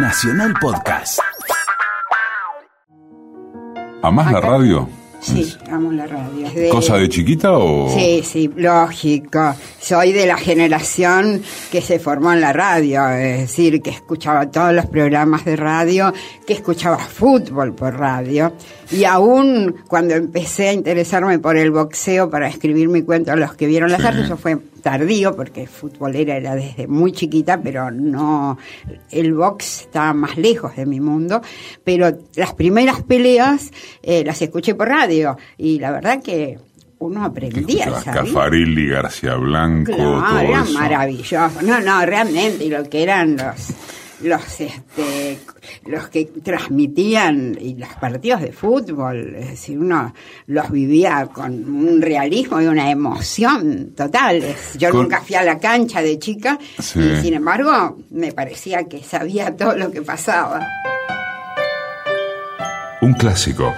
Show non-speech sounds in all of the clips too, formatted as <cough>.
Nacional Podcast. ¿Amás la radio? Sí, amo la radio. ¿Cosa de chiquita o...? Sí, sí, lógico. Soy de la generación que se formó en la radio, es decir, que escuchaba todos los programas de radio, que escuchaba fútbol por radio. Y aún cuando empecé a interesarme por el boxeo para escribir mi cuento a los que vieron las artes, eso fue tardío, porque futbolera era desde muy chiquita, pero no, el box estaba más lejos de mi mundo. Pero las primeras peleas eh, las escuché por radio y la verdad que uno aprendía. Cafarilli, García Blanco, todo era maravilloso. No, no, realmente, y lo que eran los los este los que transmitían y los partidos de fútbol, es decir, uno los vivía con un realismo y una emoción total. Yo nunca fui a la cancha de chica y sin embargo me parecía que sabía todo lo que pasaba. Un clásico.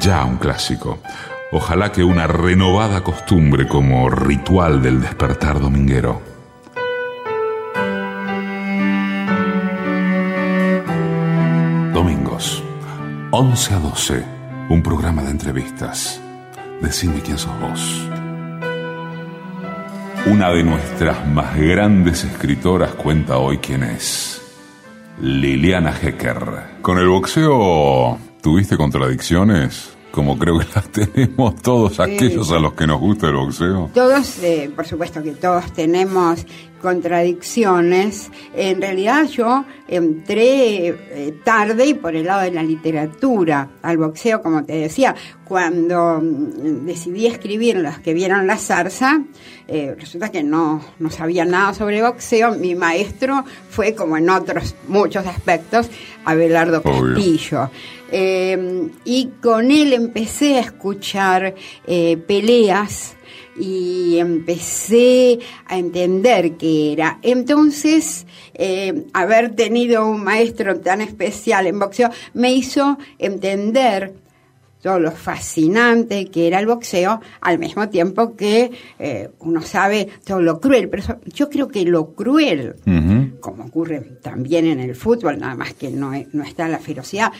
Ya un clásico. Ojalá que una renovada costumbre como ritual del despertar dominguero. 11 a 12, un programa de entrevistas. Decime quién sos vos. Una de nuestras más grandes escritoras cuenta hoy quién es. Liliana Hecker. Con el boxeo, ¿tuviste contradicciones? Como creo que las <laughs> tenemos todos aquellos a los que nos gusta el boxeo. Todos, eh, por supuesto que todos tenemos contradicciones. En realidad yo entré eh, tarde y por el lado de la literatura al boxeo, como te decía, cuando mm, decidí escribir Los que vieron la zarza, eh, resulta que no, no sabía nada sobre boxeo. Mi maestro fue, como en otros muchos aspectos, Abelardo Castillo. Eh, y con él empecé a escuchar peleas y empecé a entender qué era. Entonces, eh, haber tenido un maestro tan especial en boxeo me hizo entender todo lo fascinante que era el boxeo, al mismo tiempo que eh, uno sabe todo lo cruel. Pero yo creo que lo cruel, como ocurre también en el fútbol, nada más que no, no está la ferocidad,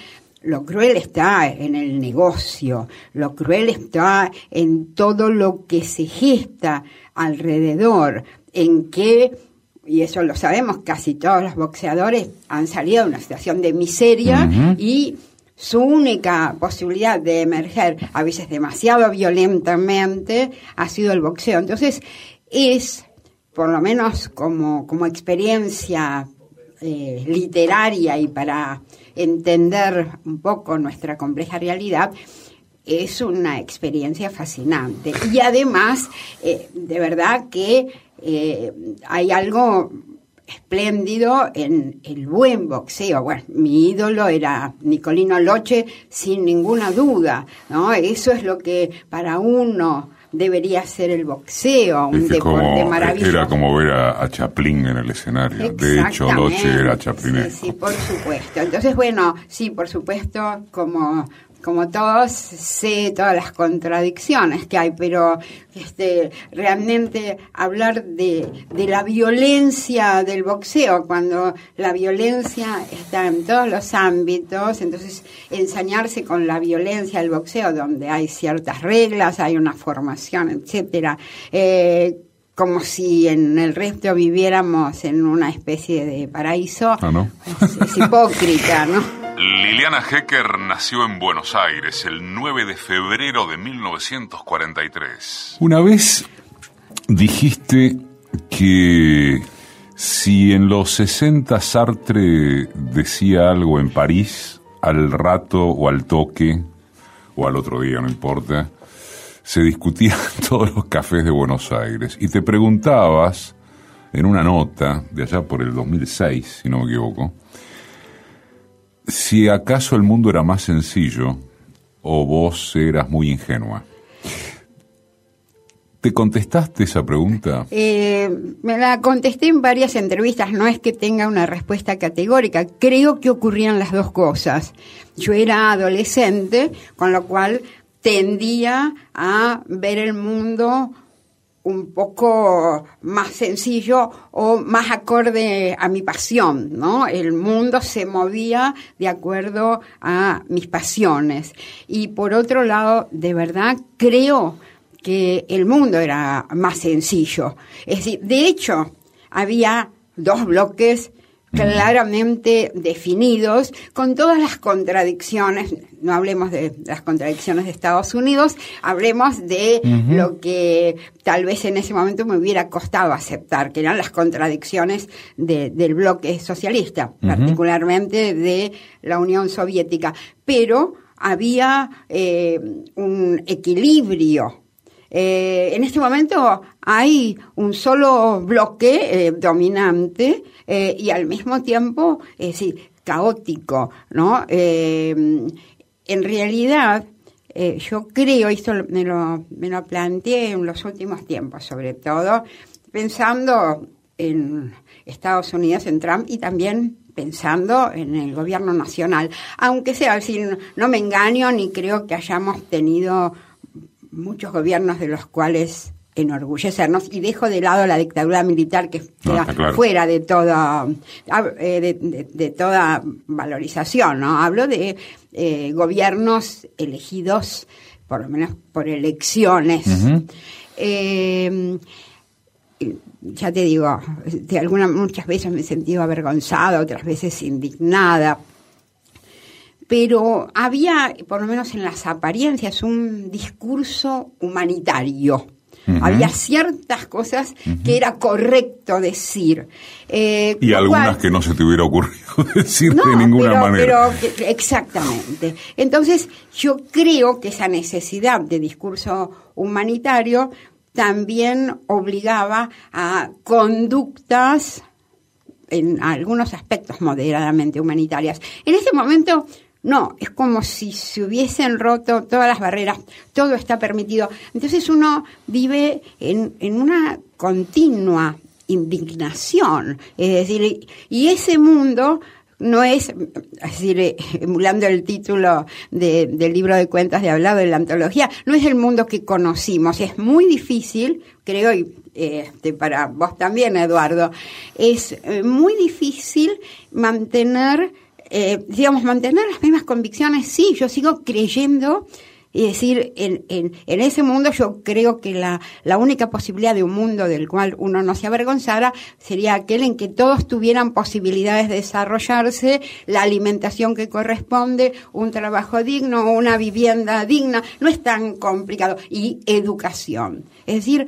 lo cruel está en el negocio, lo cruel está en todo lo que se gesta alrededor, en que, y eso lo sabemos, casi todos los boxeadores han salido de una situación de miseria y su única posibilidad de emerger, a veces demasiado violentamente, ha sido el boxeo. Entonces, es, por lo menos como, como experiencia eh, literaria y para entender un poco nuestra compleja realidad, es una experiencia fascinante. Y además, eh, de verdad que eh, hay algo espléndido en el buen boxeo. Bueno, mi ídolo era Nicolino Loche, sin ninguna duda, ¿no? Eso es lo que para uno debería ser el boxeo, un deporte maravilloso. Era como ver a, Chaplin en el escenario. De hecho, Loche era Chaplin. Sí, sí, por supuesto. Entonces, bueno, sí, por supuesto, como como todos, sé todas las contradicciones que hay, pero este, realmente hablar de, de, la violencia del boxeo, cuando la violencia está en todos los ámbitos, entonces ensañarse con la violencia del boxeo, donde hay ciertas reglas, hay una formación, etcétera, eh, como si en el resto viviéramos en una especie de paraíso, ah, es hipócrita, ¿no? Liliana Hecker nació en Buenos Aires el 9 de febrero de 1943. Una vez dijiste que si en los 60 Sartre decía algo en París, al rato o al toque, o al otro día, no importa, se discutía en <laughs> todos los cafés de Buenos Aires. Y te preguntabas, en una nota de allá por el 2006, si no me equivoco, si acaso el mundo era más sencillo o vos eras muy ingenua. ¿Te contestaste esa pregunta? Eh, me la contesté en varias entrevistas, no es que tenga una respuesta categórica, creo que ocurrían las dos cosas. Yo era adolescente, con lo cual tendía a ver el mundo un poco más sencillo o más acorde a mi pasión, ¿no? El mundo se movía de acuerdo a mis pasiones. Y por otro lado, de verdad creo que el mundo era más sencillo. Es decir, de hecho, había dos bloques claramente definidos, con todas las contradicciones, no hablemos de las contradicciones de Estados Unidos, hablemos de lo que tal vez en ese momento me hubiera costado aceptar, que eran las contradicciones del bloque socialista, particularmente de la Unión Soviética. Pero había eh, un equilibrio. Eh, en este momento hay un solo bloque eh, dominante eh, y al mismo tiempo, sí, caótico, ¿no? en realidad, yo creo, esto me lo, me lo planteé en los últimos tiempos, sobre todo pensando en Estados Unidos, en Trump y también pensando en el gobierno nacional. Aunque sea, así, no me engaño ni creo que hayamos tenido muchos gobiernos de los cuales enorgullecernos. Y dejo de lado la dictadura militar que queda fuera de toda eh, de, toda valorización no hablo de eh, gobiernos elegidos por lo menos por elecciones. Eh, ya te digo de algunas muchas veces me he sentido avergonzada otras veces indignada. Pero había, por lo menos en las apariencias, un discurso humanitario. Había ciertas cosas que era correcto decir. Eh, y algunas que no se te hubiera ocurrido <laughs> decir de ninguna manera. Pero, exactamente. Entonces, yo creo que esa necesidad de discurso humanitario también obligaba a conductas en algunos aspectos moderadamente humanitarias. En ese momento no, es como si se hubiesen roto todas las barreras, todo está permitido. Entonces uno vive en, una continua indignación, es decir, y ese mundo no es, es decir, emulando el título del libro de cuentas de hablado de la antología, no es el mundo que conocimos, es muy difícil, creo, y este, para vos también, Eduardo, es eh, muy difícil mantener eh, digamos, mantener las mismas convicciones, sí, yo sigo creyendo y decir, en, en, en, ese mundo yo creo que la, la única posibilidad de un mundo del cual uno no se avergonzara sería aquel en que todos tuvieran posibilidades de desarrollarse, la alimentación que corresponde, un trabajo digno, una vivienda digna, no es tan complicado, y educación. Es decir,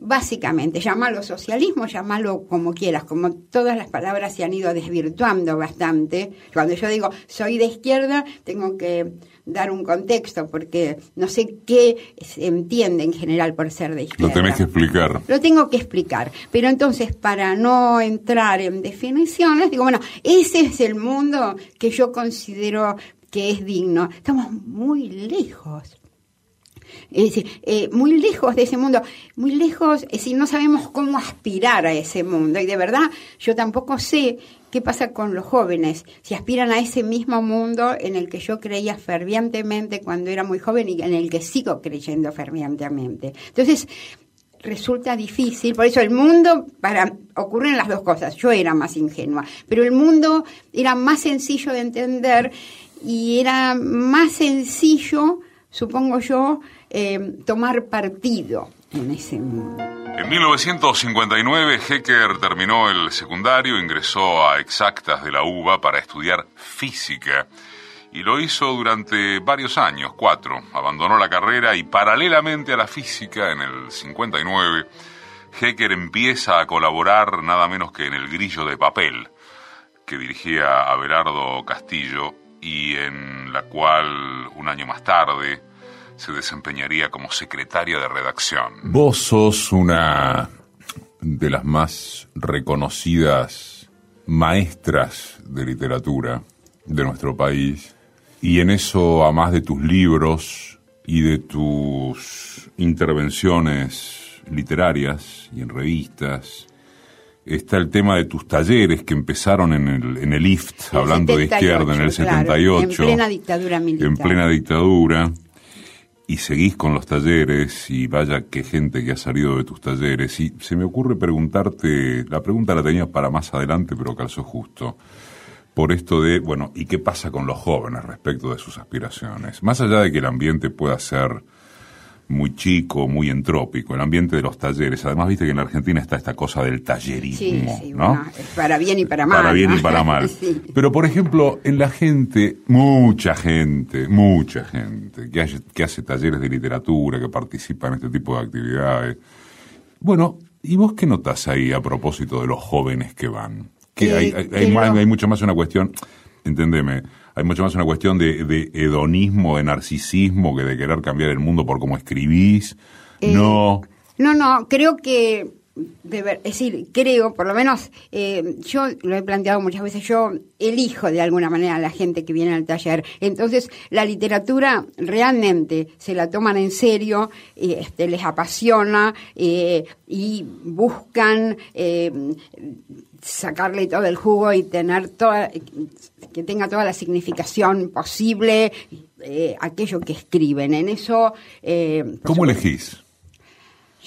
Básicamente, llámalo socialismo, llámalo como quieras, como todas las palabras se han ido desvirtuando bastante. Cuando yo digo soy de izquierda, tengo que dar un contexto, porque no sé qué se entiende en general por ser de izquierda. Lo tenés que explicar. Lo tengo que explicar. Pero entonces, para no entrar en definiciones, digo, bueno, ese es el mundo que yo considero que es digno. Estamos muy lejos es decir, eh, muy lejos de ese mundo, muy lejos, es decir, no sabemos cómo aspirar a ese mundo. Y de verdad, yo tampoco sé qué pasa con los jóvenes, si aspiran a ese mismo mundo en el que yo creía fervientemente cuando era muy joven y en el que sigo creyendo fervientemente. Entonces, resulta difícil, por eso el mundo, para ocurren las dos cosas, yo era más ingenua, pero el mundo era más sencillo de entender y era más sencillo, supongo yo, eh, tomar partido en ese mundo. En 1959 Hecker terminó el secundario, ingresó a Exactas de la UBA para estudiar física y lo hizo durante varios años, cuatro. Abandonó la carrera y paralelamente a la física, en el 59, Hecker empieza a colaborar nada menos que en El Grillo de Papel, que dirigía Abelardo Castillo y en la cual un año más tarde se desempeñaría como secretaria de redacción. Vos sos una de las más reconocidas maestras de literatura de nuestro país y en eso, a más de tus libros y de tus intervenciones literarias y en revistas, está el tema de tus talleres que empezaron en el, en el IFT, hablando de izquierda, en el 78. en plena dictadura militar. En plena dictadura y seguís con los talleres y vaya qué gente que ha salido de tus talleres y se me ocurre preguntarte, la pregunta la tenía para más adelante pero calzó justo, por esto de, bueno, ¿y qué pasa con los jóvenes respecto de sus aspiraciones? Más allá de que el ambiente pueda ser muy chico, muy entrópico, el ambiente de los talleres. Además, viste que en Argentina está esta cosa del tallerismo, ¿no? para bien y para mal. Para bien y para mal. <laughs> Pero, por ejemplo, en la gente, mucha gente, mucha gente que, que hace talleres de literatura, que participa en este tipo de actividades. Bueno, ¿y vos qué notas ahí a propósito de los jóvenes que van? Que hay, hay, hay mucho más una cuestión, entendeme, hay mucho más una cuestión de, hedonismo, de narcisismo, que de querer cambiar el mundo por cómo escribís. Eh, no. No, no, creo que es decir, creo, por lo menos eh, yo lo he planteado muchas veces, yo elijo de alguna manera a la gente que viene al taller. Entonces, la literatura realmente se la toman en serio, este, les apasiona eh, y buscan sacarle todo el jugo y tener toda, que tenga toda la significación posible eh, aquello que escriben. En eso... Eh, ¿Cómo elegís?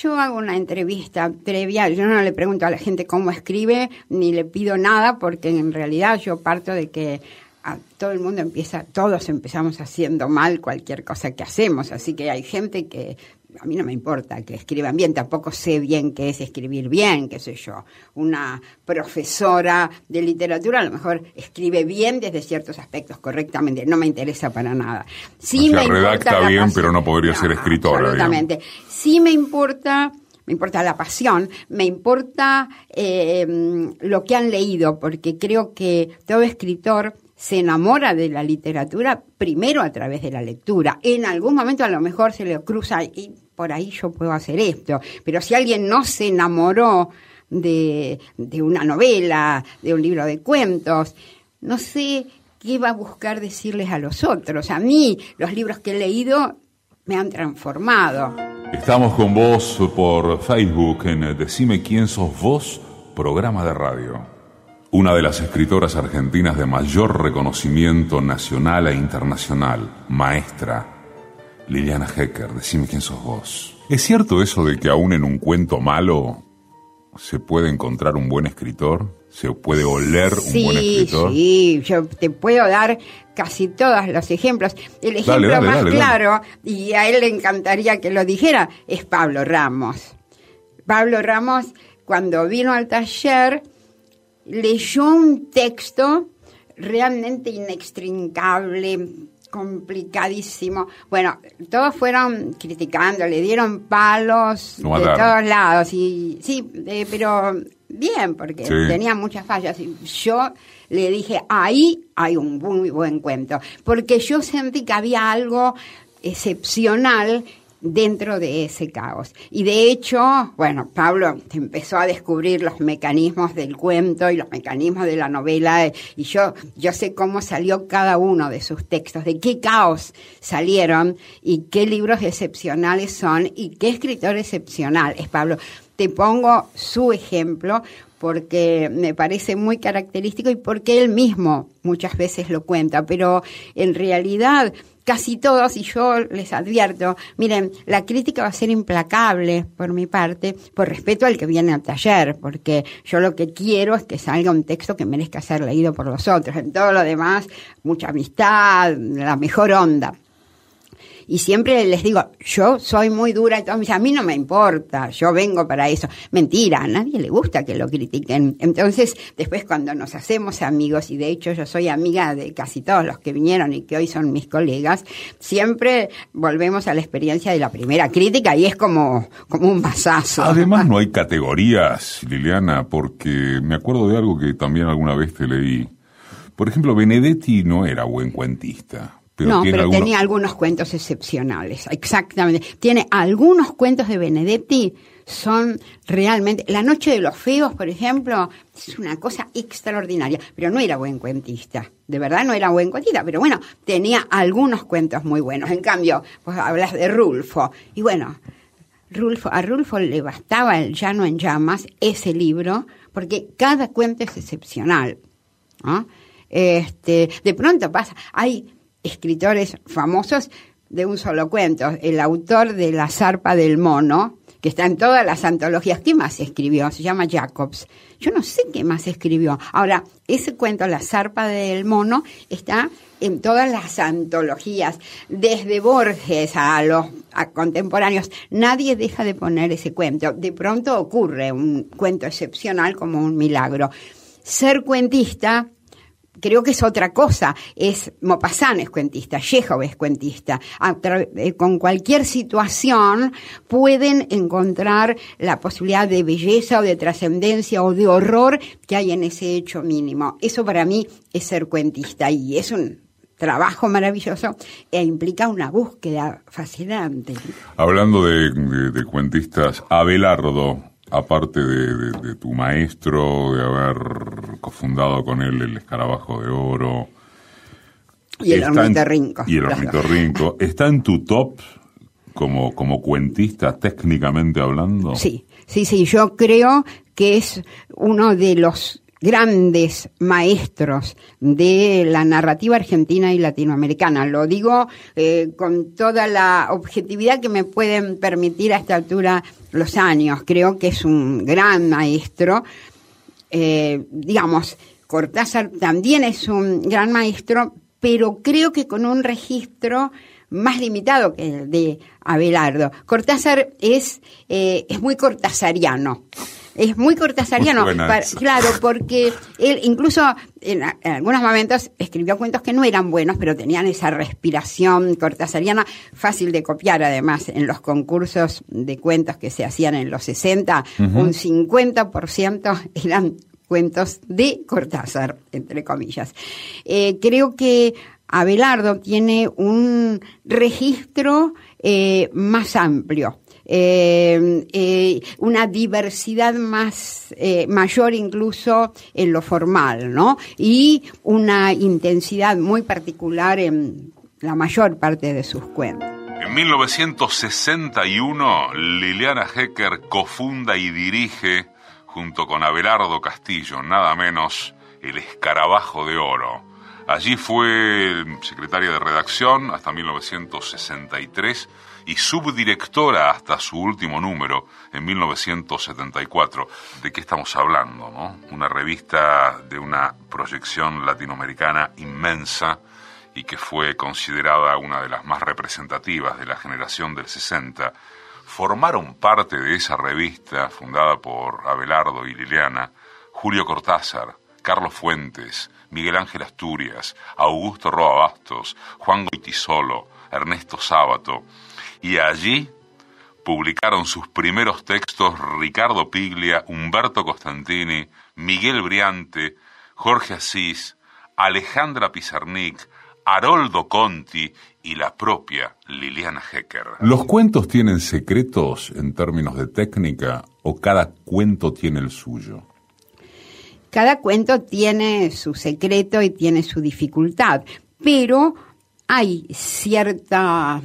Yo hago una entrevista previa, yo no le pregunto a la gente cómo escribe, ni le pido nada, porque en realidad yo parto de que a todo el mundo empieza, todos empezamos haciendo mal cualquier cosa que hacemos, así que hay gente que a mí no me importa que escriban bien, tampoco sé bien qué es escribir bien, qué sé yo. Una profesora de literatura a lo mejor escribe bien desde ciertos aspectos correctamente, no me interesa para nada. Sí me redacta bien, pero no podría ser escritora. Absolutamente. Sí me importa me importa la pasión, me importa eh, lo que han leído, porque creo que todo escritor se enamora de la literatura primero a través de la lectura. En algún momento a lo mejor se le cruza y por ahí yo puedo hacer esto. Pero si alguien no se enamoró de, de una novela, de un libro de cuentos, no sé qué va a buscar decirles a los otros. A mí los libros que he leído me han transformado. Estamos con vos por Facebook en Decime quién sos vos, programa de radio una de las escritoras argentinas de mayor reconocimiento nacional e internacional, maestra, Liliana Hecker, decime quién sos vos. ¿Es cierto eso de que aún en un cuento malo se puede encontrar un buen escritor? ¿Se puede oler un buen escritor? Sí, yo te puedo dar casi todos los ejemplos. El ejemplo más claro, y a él le encantaría que lo dijera, es Pablo Ramos. Pablo Ramos, cuando vino al taller, leyó un texto realmente inextricable, complicadísimo. Bueno, todos fueron criticando, le dieron palos de todos lados. Y, sí, eh, pero bien, porque tenía muchas fallas. Y yo le dije, ahí hay un muy buen cuento, porque yo sentí que había algo excepcional dentro de ese caos. Y de hecho, bueno, Pablo empezó a descubrir los mecanismos del cuento y los mecanismos de la novela y yo, yo sé cómo salió cada uno de sus textos, de qué caos salieron y qué libros excepcionales son y qué escritor excepcional es Pablo. Te pongo su ejemplo porque me parece muy característico y porque él mismo muchas veces lo cuenta, pero en realidad casi todos, y yo les advierto, miren, la crítica va a ser implacable por mi parte, por respeto al que viene al taller, porque yo lo que quiero es que salga un texto que merezca ser leído por los otros. En todo lo demás, mucha amistad, la mejor onda. Y siempre les digo, yo soy muy dura, todos a mí no me importa, yo vengo para eso. Mentira, a nadie le gusta que lo critiquen. Entonces, después cuando nos hacemos amigos, y de hecho yo soy amiga de casi todos los que vinieron y que hoy son mis colegas, siempre volvemos a la experiencia de la primera crítica y es como, como un masazo. Además no hay categorías, Liliana, porque me acuerdo de algo que también alguna vez te leí. Por ejemplo, Benedetti no era buen cuentista no, pero tenía algunos cuentos excepcionales, exactamente. Tiene algunos cuentos de Benedetti, son realmente... La Noche de los Feos, por ejemplo, es una cosa extraordinaria, pero no era buen cuentista, de verdad no era buen cuentista, pero bueno, tenía algunos cuentos muy buenos. En cambio, pues hablas de Rulfo, y bueno, Rulfo, a Rulfo le bastaba el Llano en Llamas, ese libro, porque cada cuento es excepcional. Este, de pronto pasa, hay escritores famosos, de un solo cuento. El autor de La zarpa del mono, que está en todas las antologías. ¿Qué más escribió? Se llama Jacobs. Yo no sé qué más escribió. Ahora, ese cuento, La zarpa del mono, está en todas las antologías, desde Borges a los contemporáneos. Nadie deja de poner ese cuento. De pronto ocurre un cuento excepcional como un milagro. Ser cuentista creo que es otra cosa. Es Mopasán es cuentista, Chekhov es cuentista. Eh, con cualquier situación pueden encontrar la posibilidad de belleza o de trascendencia o de horror que hay en ese hecho mínimo. Eso para mí es ser cuentista y es un trabajo maravilloso e implica una búsqueda fascinante. Hablando de cuentistas, Abelardo, aparte de, tu maestro, de haber cofundado con él el Escarabajo de Oro. Y el ornitorrinco. Y el ornitorrinco. <laughs> ¿Está en tu top como, como cuentista, técnicamente hablando? Sí, sí, sí. Yo creo que es uno de los grandes maestros de la narrativa argentina y latinoamericana. Lo digo eh, con toda la objetividad que me pueden permitir a esta altura los años. Creo que es un gran maestro. Eh, digamos, Cortázar también es un gran maestro, pero creo que con un registro más limitado que el de Abelardo. Cortázar es, eh, es muy cortázariano es muy cortasariano. claro, porque él incluso en, algunos momentos escribió cuentos que no eran buenos, pero tenían esa respiración cortasariana fácil de copiar además en los concursos de cuentos que se hacían en los 60, un 50% eran cuentos de Cortázar, entre comillas. Eh, creo que Abelardo tiene un registro eh, más amplio eh, eh, una diversidad más eh, mayor incluso en lo formal, ¿no? Y una intensidad muy particular en la mayor parte de sus cuentos. En 1961, Liliana Hecker cofunda y dirige, junto con Abelardo Castillo, nada menos, El Escarabajo de Oro. Allí fue secretaria de redacción hasta 1963 y subdirectora hasta su último número en 1974. ¿De qué estamos hablando? No? Una revista de una proyección latinoamericana inmensa y que fue considerada una de las más representativas de la generación del 60. Formaron parte de esa revista, fundada por Abelardo y Liliana, Julio Cortázar, Carlos Fuentes, Miguel Ángel Asturias, Augusto Roa Bastos, Juan Goitisolo, Ernesto Sábato, y allí publicaron sus primeros textos Ricardo Piglia, Humberto Costantini, Miguel Briante, Jorge Asís, Alejandra Pizarnik, Haroldo Conti y la propia Liliana Hecker. ¿Los cuentos tienen secretos en términos de técnica o cada cuento tiene el suyo? Cada cuento tiene su secreto y tiene su dificultad, pero hay cierta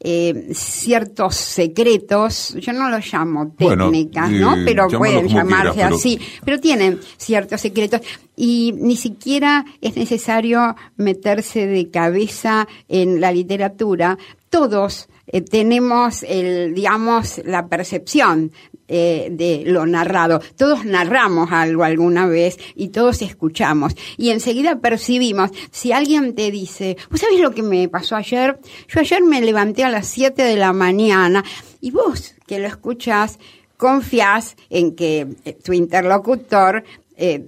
eh, ciertos secretos, yo no los llamo técnicas, ¿no? Eh, pero pueden llamarse así, pero tienen ciertos secretos y ni siquiera es necesario meterse de cabeza en la literatura. Todos eh, tenemos el, digamos, la percepción eh, de lo narrado. Todos narramos algo alguna vez y todos escuchamos. Y enseguida percibimos, si alguien te dice, ¿vos sabés lo que me pasó ayer? Yo ayer me levanté a las 7 de la mañana y vos que lo escuchás, confías en que eh, tu interlocutor eh,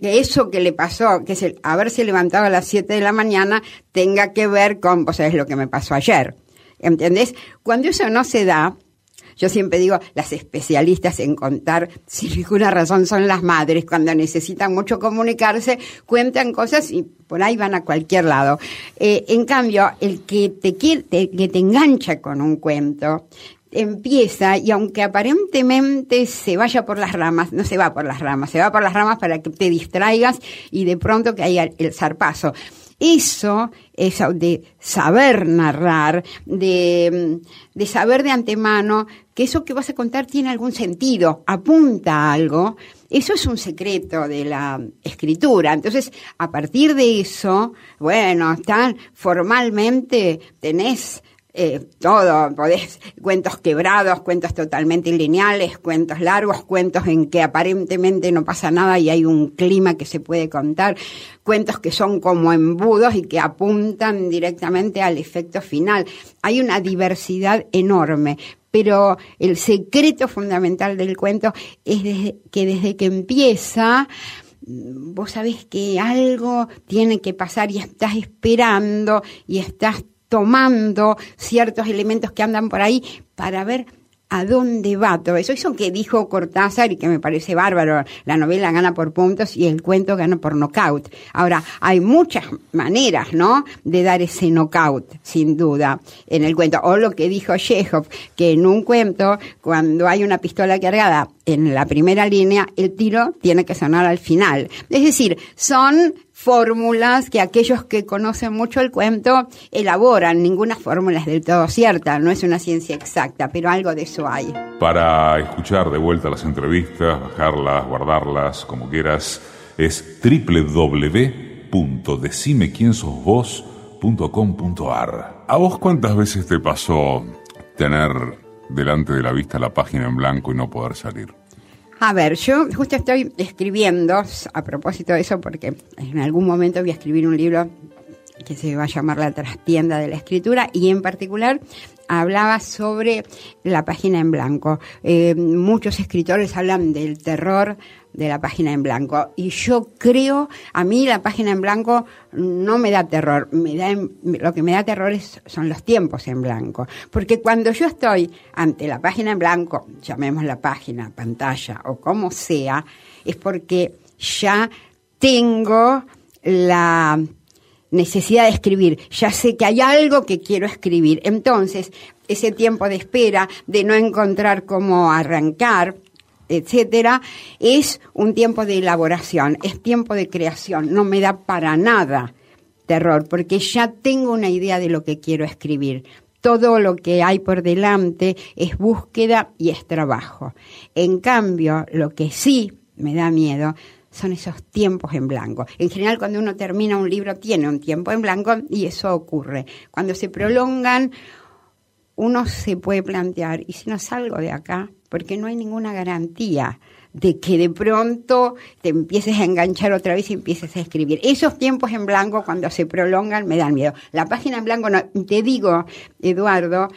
eso que le pasó, que es el haberse levantado a las 7 de la mañana, tenga que ver con, vos sabés lo que me pasó ayer. ¿Entendés? Cuando eso no se da, yo siempre digo, las especialistas en contar, sin ninguna razón, son las madres. Cuando necesitan mucho comunicarse, cuentan cosas y por ahí van a cualquier lado. Eh, en cambio, el que te, quiere, que te engancha con un cuento, empieza y aunque aparentemente se vaya por las ramas, no se va por las ramas, se va por las ramas para que te distraigas y de pronto que haya el zarpazo. Eso, eso de saber narrar, de, de saber de antemano que eso que vas a contar tiene algún sentido, apunta a algo, eso es un secreto de la escritura. Entonces, a partir de eso, bueno, están formalmente, tenés eh, todo, podés, cuentos quebrados, cuentos totalmente lineales, cuentos largos, cuentos en que aparentemente no pasa nada y hay un clima que se puede contar, cuentos que son como embudos y que apuntan directamente al efecto final. Hay una diversidad enorme, pero el secreto fundamental del cuento es que desde que empieza, vos sabés que algo tiene que pasar y estás esperando y estás tomando ciertos elementos que andan por ahí para ver a dónde va todo eso. Eso que dijo Cortázar y que me parece bárbaro, la novela gana por puntos y el cuento gana por knockout. Ahora, hay muchas maneras, ¿no?, de dar ese knockout, sin duda, en el cuento. O lo que dijo Chekhov, que en un cuento, cuando hay una pistola cargada en la primera línea, el tiro tiene que sonar al final. Es decir, son fórmulas que aquellos que conocen mucho el cuento elaboran. Ninguna fórmula es del todo cierta, no es una ciencia exacta, pero algo de eso hay. Para escuchar de vuelta las entrevistas, bajarlas, guardarlas, como quieras, es www.decimequiensosvos.com.ar. ¿A vos cuántas veces te pasó tener delante de la vista la página en blanco y no poder salir? A ver, yo justo estoy escribiendo, a propósito de eso, porque en algún momento voy a escribir un libro que se va a llamar La trastienda de la escritura y en particular hablaba sobre la página en blanco. Eh, muchos escritores hablan del terror de la página en blanco. Y yo creo, a mí la página en blanco no me da terror, me da, lo que me da terror son los tiempos en blanco, porque cuando yo estoy ante la página en blanco, llamemos la página, pantalla o como sea, es porque ya tengo la necesidad de escribir, ya sé que hay algo que quiero escribir. Entonces, ese tiempo de espera, de no encontrar cómo arrancar, etcétera, es un tiempo de elaboración, es tiempo de creación, no me da para nada terror, porque ya tengo una idea de lo que quiero escribir. Todo lo que hay por delante es búsqueda y es trabajo. En cambio, lo que sí me da miedo son esos tiempos en blanco. En general, cuando uno termina un libro, tiene un tiempo en blanco y eso ocurre. Cuando se prolongan, uno se puede plantear, ¿y si no salgo de acá? Porque no hay ninguna garantía de que de pronto te empieces a enganchar otra vez y empieces a escribir. Esos tiempos en blanco, cuando se prolongan, me dan miedo. La página en blanco, no, te digo, Eduardo,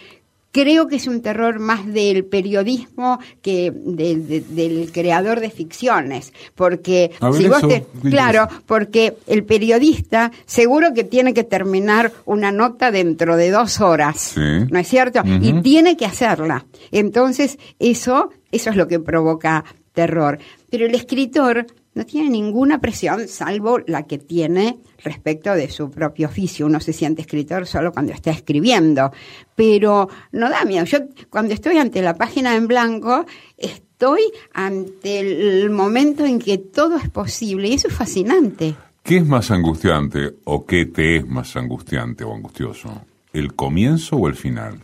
creo que es un terror más del periodismo que del creador de ficciones, porque si vos te, claro, porque el periodista seguro que tiene que terminar una nota dentro de dos horas, ¿no es cierto? Y tiene que hacerla. Entonces eso, eso es lo que provoca terror. Pero el escritor no tiene ninguna presión salvo la que tiene respecto de su propio oficio. Uno se siente escritor solo cuando está escribiendo, pero no da miedo. Yo cuando estoy ante la página en blanco, estoy ante el momento en que todo es posible y eso es fascinante. ¿Qué es más angustiante o qué te es más angustiante o angustioso? ¿El comienzo o el final?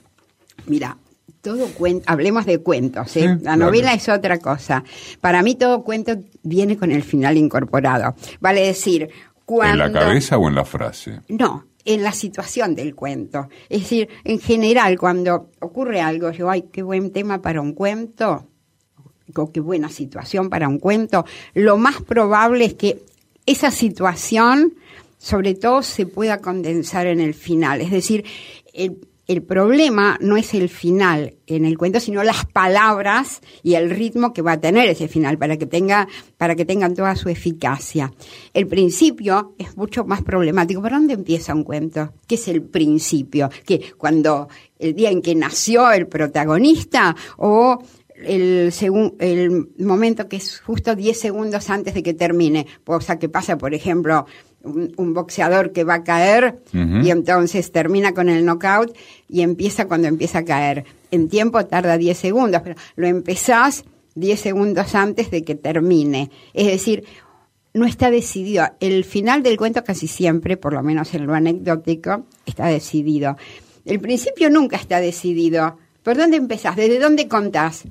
Mira, todo cuento, hablemos de cuentos, ¿eh? la novela es otra cosa. Para mí todo cuento viene con el final incorporado. Vale decir, ¿En la cabeza o en la frase? No, en la situación del cuento. Es decir, en general, cuando ocurre algo, yo, ay, qué buen tema para un cuento, o qué buena situación para un cuento, lo más probable es que esa situación, sobre todo, se pueda condensar en el final. Es decir, el el problema no es el final en el cuento, sino las palabras y el ritmo que va a tener ese final para que tenga, para que tengan toda su eficacia. El principio es mucho más problemático. ¿Por dónde empieza un cuento? ¿Qué es el principio? ¿Que cuando el día en que nació el protagonista o el, el momento que es justo 10 segundos antes de que termine, cosa que pasa, por ejemplo, un, boxeador que va a caer y entonces termina con el knockout y empieza cuando empieza a caer. En tiempo tarda 10 segundos, pero lo empezás 10 segundos antes de que termine. Es decir, no está decidido. El final del cuento casi siempre, por lo menos en lo anecdótico, está decidido. El principio nunca está decidido. ¿Por dónde empezás? ¿Desde dónde contás?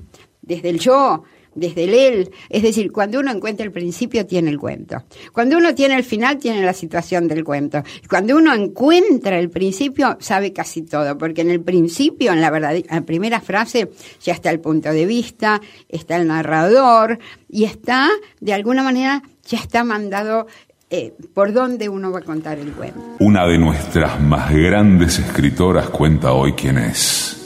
¿Desde el yo? Desde el él. Es decir, cuando uno encuentra el principio, tiene el cuento. Cuando uno tiene el final, tiene la situación del cuento. Cuando uno encuentra el principio, sabe casi todo, porque en el principio, en la, verdad, en la primera frase, ya está el punto de vista, está el narrador, y está, de alguna manera, ya está mandado eh, por dónde uno va a contar el cuento. Una de nuestras más grandes escritoras cuenta hoy quién es.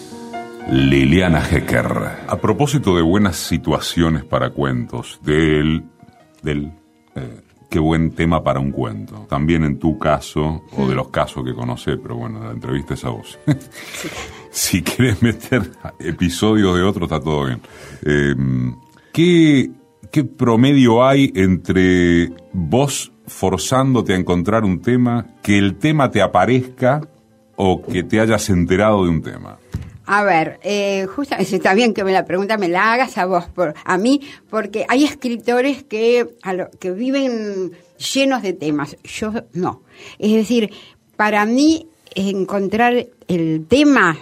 Liliana Hecker. A propósito de buenas situaciones para cuentos, del, del eh, qué buen tema para un cuento. También en tu caso, o de los casos que conocé, pero bueno, la entrevista es a vos. <laughs> si quieres meter episodios de otro, está todo bien. Eh, ¿qué, ¿Qué promedio hay entre vos forzándote a encontrar un tema, que el tema te aparezca o que te hayas enterado de un tema? A ver, eh, justamente <laughs> está bien que me la pregunta me la hagas a vos, por, a mí, porque hay escritores que, que viven llenos de temas, yo no. Es decir, para mí encontrar el tema,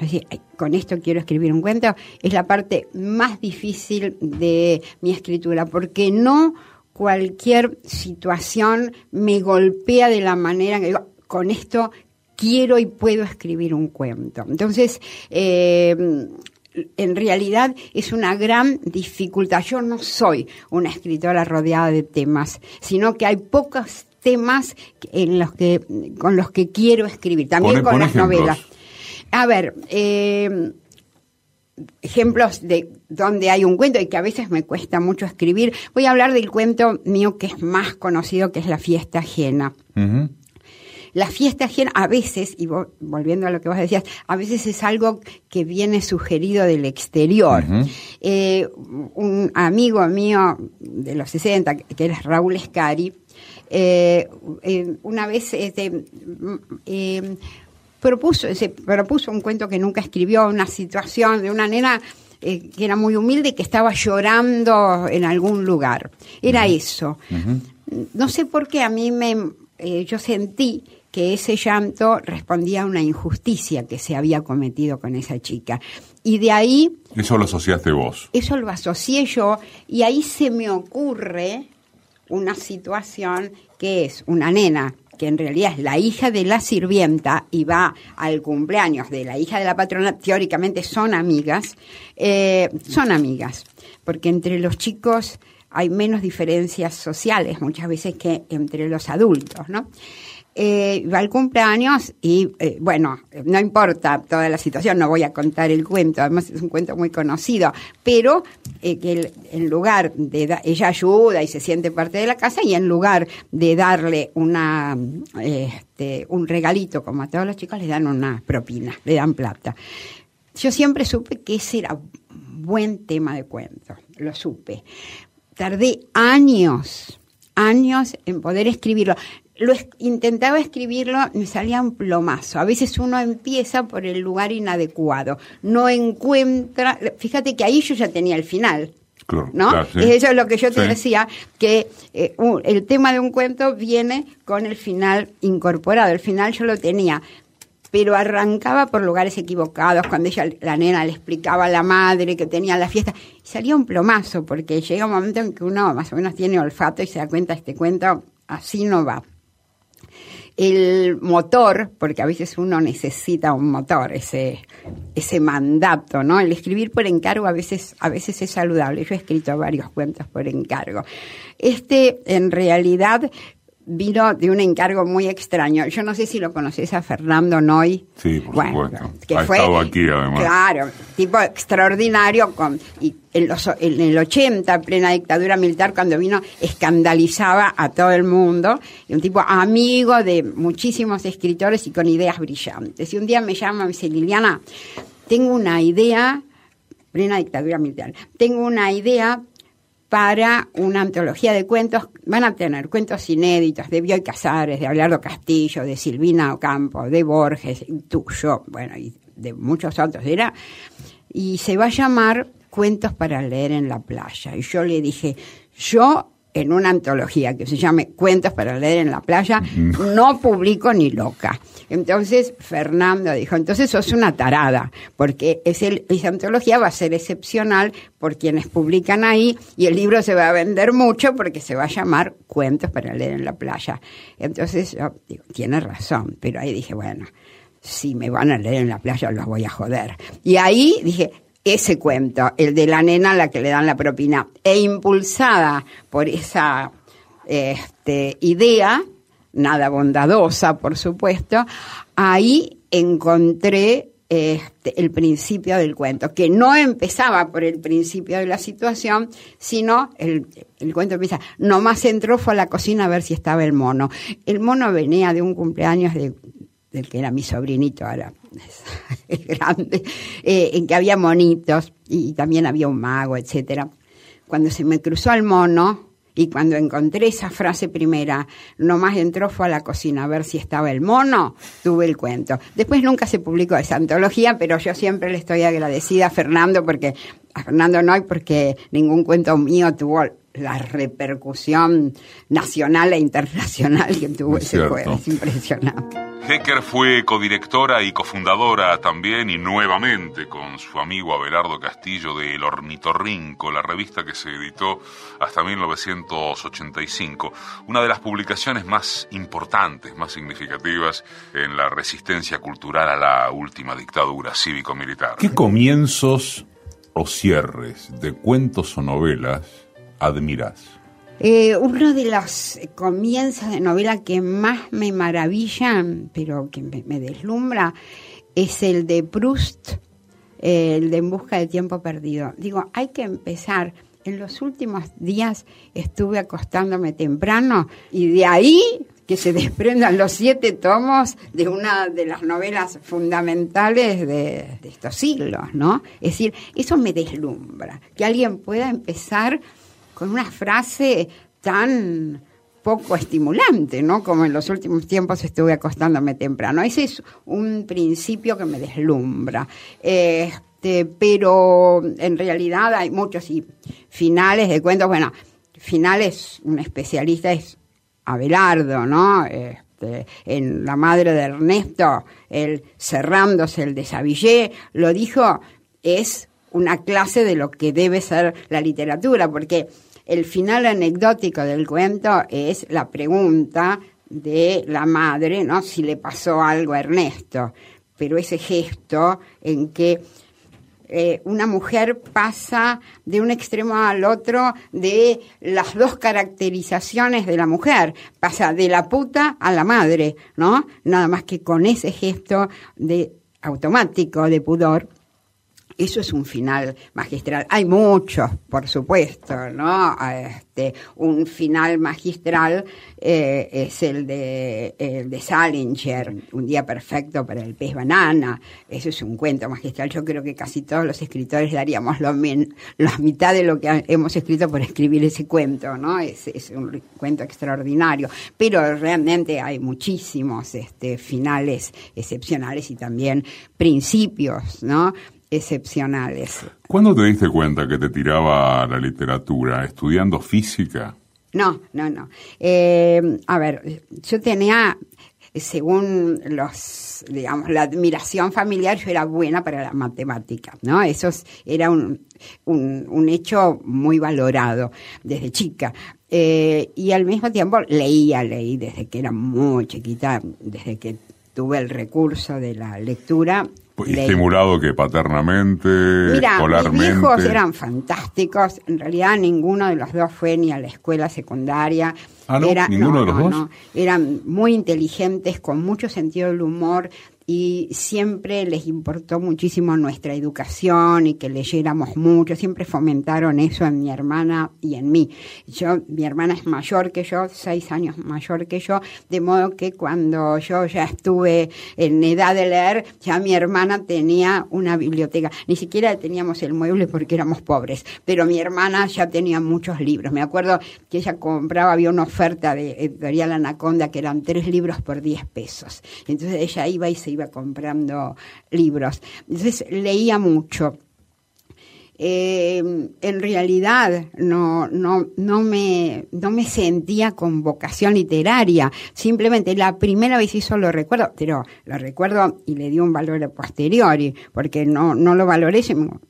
con esto quiero escribir un cuento, es la parte más difícil de mi escritura, porque no cualquier situación me golpea de la manera que digo, con esto quiero y puedo escribir un cuento. Entonces, eh, en realidad es una gran dificultad. Yo no soy una escritora rodeada de temas, sino que hay pocos temas en los que, con los que quiero escribir, también con las novelas. A ver, eh, ejemplos de donde hay un cuento y que a veces me cuesta mucho escribir. Voy a hablar del cuento mío que es más conocido, que es La fiesta ajena. La fiesta ajena a veces, y volviendo a lo que vos decías, a veces es algo que viene sugerido del exterior. Eh, un amigo mío de los 60, que era Raúl Escari, eh, eh, una vez este, propuso, se propuso un cuento que nunca escribió, una situación de una nena eh, que era muy humilde y que estaba llorando en algún lugar. Era eso. No sé por qué a mí me, eh, yo sentí que ese llanto respondía a una injusticia que se había cometido con esa chica. Y de ahí... Eso lo asociaste vos. Eso lo asocié yo y ahí se me ocurre una situación que es una nena que en realidad es la hija de la sirvienta y va al cumpleaños de la hija de la patrona, teóricamente son amigas, eh, son amigas, porque entre los chicos hay menos diferencias sociales muchas veces que entre los adultos, ¿no? Eh, va al cumpleaños y, eh, bueno, no importa toda la situación, no voy a contar el cuento, además es un cuento muy conocido, pero eh, que en lugar de, ella ayuda y se siente parte de la casa y en lugar de darle una, este, un regalito como a todos los chicos, le dan una propina, le dan plata. Yo siempre supe que ese era un buen tema de cuento, lo supe. Tardé años años en poder escribirlo lo intentaba escribirlo, me salía un plomazo. A veces uno empieza por el lugar inadecuado, no encuentra, fíjate que ahí yo ya tenía el final. ¿No? Eso es lo que yo te decía, que eh, el tema de un cuento viene con el final incorporado. El final yo lo tenía, pero arrancaba por lugares equivocados, cuando ella, la nena le explicaba a la madre que tenía la fiesta, y salía un plomazo, porque llega un momento en que uno más o menos tiene olfato y se da cuenta, este cuento así no va el motor, porque a veces uno necesita un motor, ese, ese mandato, ¿no? El escribir por encargo a veces, a veces es saludable. Yo he escrito varios cuentos por encargo. Este, en realidad, vino de un encargo muy extraño. Yo no sé si lo conoces a Fernando Noy. Sí, por supuesto. Que ha fue, estado aquí además. Claro, tipo extraordinario. Con, y en, los, en el 80, plena dictadura militar, cuando vino, escandalizaba a todo el mundo. Y un tipo amigo de muchísimos escritores y con ideas brillantes. Y un día me llama y me dice, Liliana, tengo una idea, plena dictadura militar, tengo una idea para una antología de cuentos. Van a tener cuentos inéditos de Bioy Casares, de Abelardo Castillo, de Silvina Ocampo, de Borges, tuyo, bueno, y de muchos otros. Era, y se va a llamar Cuentos para leer en la playa. Y yo le dije, yo en una antología que se llame Cuentos para leer en la playa, no publico ni loca. Entonces Fernando dijo, entonces sos una tarada, porque esa antología va a ser excepcional por quienes publican ahí y el libro se va a vender mucho porque se va a llamar Cuentos para leer en la playa. Entonces yo digo, tiene razón, pero ahí dije, bueno, si me van a leer en la playa los voy a joder. Y ahí dije, ese cuento, el de la nena a la que le dan la propina, e impulsada por esa este, idea, nada bondadosa, por supuesto, ahí encontré este, el principio del cuento, que no empezaba por el principio de la situación, sino el, el cuento empieza, nomás entró, fue a la cocina a ver si estaba el mono. El mono venía de un cumpleaños de, del que era mi sobrinito ahora, es, <laughs> grande, eh, en que había monitos y también había un mago, etcétera. Cuando se me cruzó el mono y cuando encontré esa frase primera, nomás entró fue a la cocina a ver si estaba el mono, tuve el cuento. Después nunca se publicó esa antología, pero yo siempre le estoy agradecida a Fernando porque a Fernando no hay porque ningún cuento mío tuvo la repercusión nacional e internacional que tuvo ese juego. Es impresionante. Hecker fue codirectora y cofundadora también y nuevamente con su amigo Abelardo Castillo de El Ornitorrinco, la revista que se editó hasta 1985, una de las publicaciones más importantes, más significativas en la resistencia cultural a la última dictadura cívico-militar. ¿Qué comienzos o cierres de cuentos o novelas admiras? Eh, uno de los comienzos de novela que más me maravillan, pero que me, deslumbra, es el de Proust, el de En busca de tiempo perdido. Digo, hay que empezar. En los últimos días estuve acostándome temprano y de ahí que se desprendan los siete tomos de una de las novelas fundamentales de estos siglos, ¿no? Es decir, eso me deslumbra, que alguien pueda empezar con una frase tan poco estimulante, ¿no? Como en los últimos tiempos estuve acostándome temprano. Ese es un principio que me deslumbra. Este, pero en realidad hay muchos y finales de cuentos. Bueno, finales, un especialista es Abelardo, ¿no? Este, en La madre de Ernesto, el cerrándose el de Savillé, lo dijo, es una clase de lo que debe ser la literatura, porque el final anecdótico del cuento es la pregunta de la madre, ¿no? Si le pasó algo a Ernesto. Pero ese gesto en que eh, una mujer pasa de un extremo al otro de las dos caracterizaciones de la mujer, pasa de la puta a la madre, ¿no? Nada más que con ese gesto de automático de pudor eso es un final magistral. Hay muchos, por supuesto, ¿no? Este, un final magistral eh, es el de, el de Salinger, Un día perfecto para el pez banana. Eso es un cuento magistral. Yo creo que casi todos los escritores daríamos lo la mitad de lo que hemos escrito por escribir ese cuento, ¿no? Es, es un cuento extraordinario. Pero realmente hay muchísimos este, finales excepcionales y también principios, ¿no? Excepcionales. ¿Cuándo te diste cuenta que te tiraba la literatura? ¿Estudiando física? No, no, no. Eh, a ver, yo tenía, según los, digamos, la admiración familiar, yo era buena para la matemática, ¿no? Eso era un, un, hecho muy valorado desde chica. Eh, y al mismo tiempo leía, leí desde que era muy chiquita, desde que tuve el recurso de la lectura, Estimulado que paternamente, Mira, Mis hijos eran fantásticos. En realidad ninguno de los dos fue ni a la escuela secundaria. Ah, no, ninguno de los dos. Eran muy inteligentes, con mucho sentido del humor y siempre les importó muchísimo nuestra educación y que leyéramos mucho, siempre fomentaron eso en mi hermana y en mí. Yo, mi hermana es mayor que yo, seis años mayor que yo, de modo que cuando yo ya estuve en edad de leer, ya mi hermana tenía una biblioteca. Ni siquiera teníamos el mueble porque éramos pobres, pero mi hermana ya tenía muchos libros. Me acuerdo que ella compraba, había una oferta de Editorial Anaconda que eran tres libros por diez pesos. Entonces ella iba y se iba comprando libros. Entonces leía mucho. eh, en realidad no, no, no, me, no me sentía con vocación literaria. Simplemente la primera vez hizo lo recuerdo, pero lo recuerdo y le di un valor a posteriori, porque no, no lo valoré,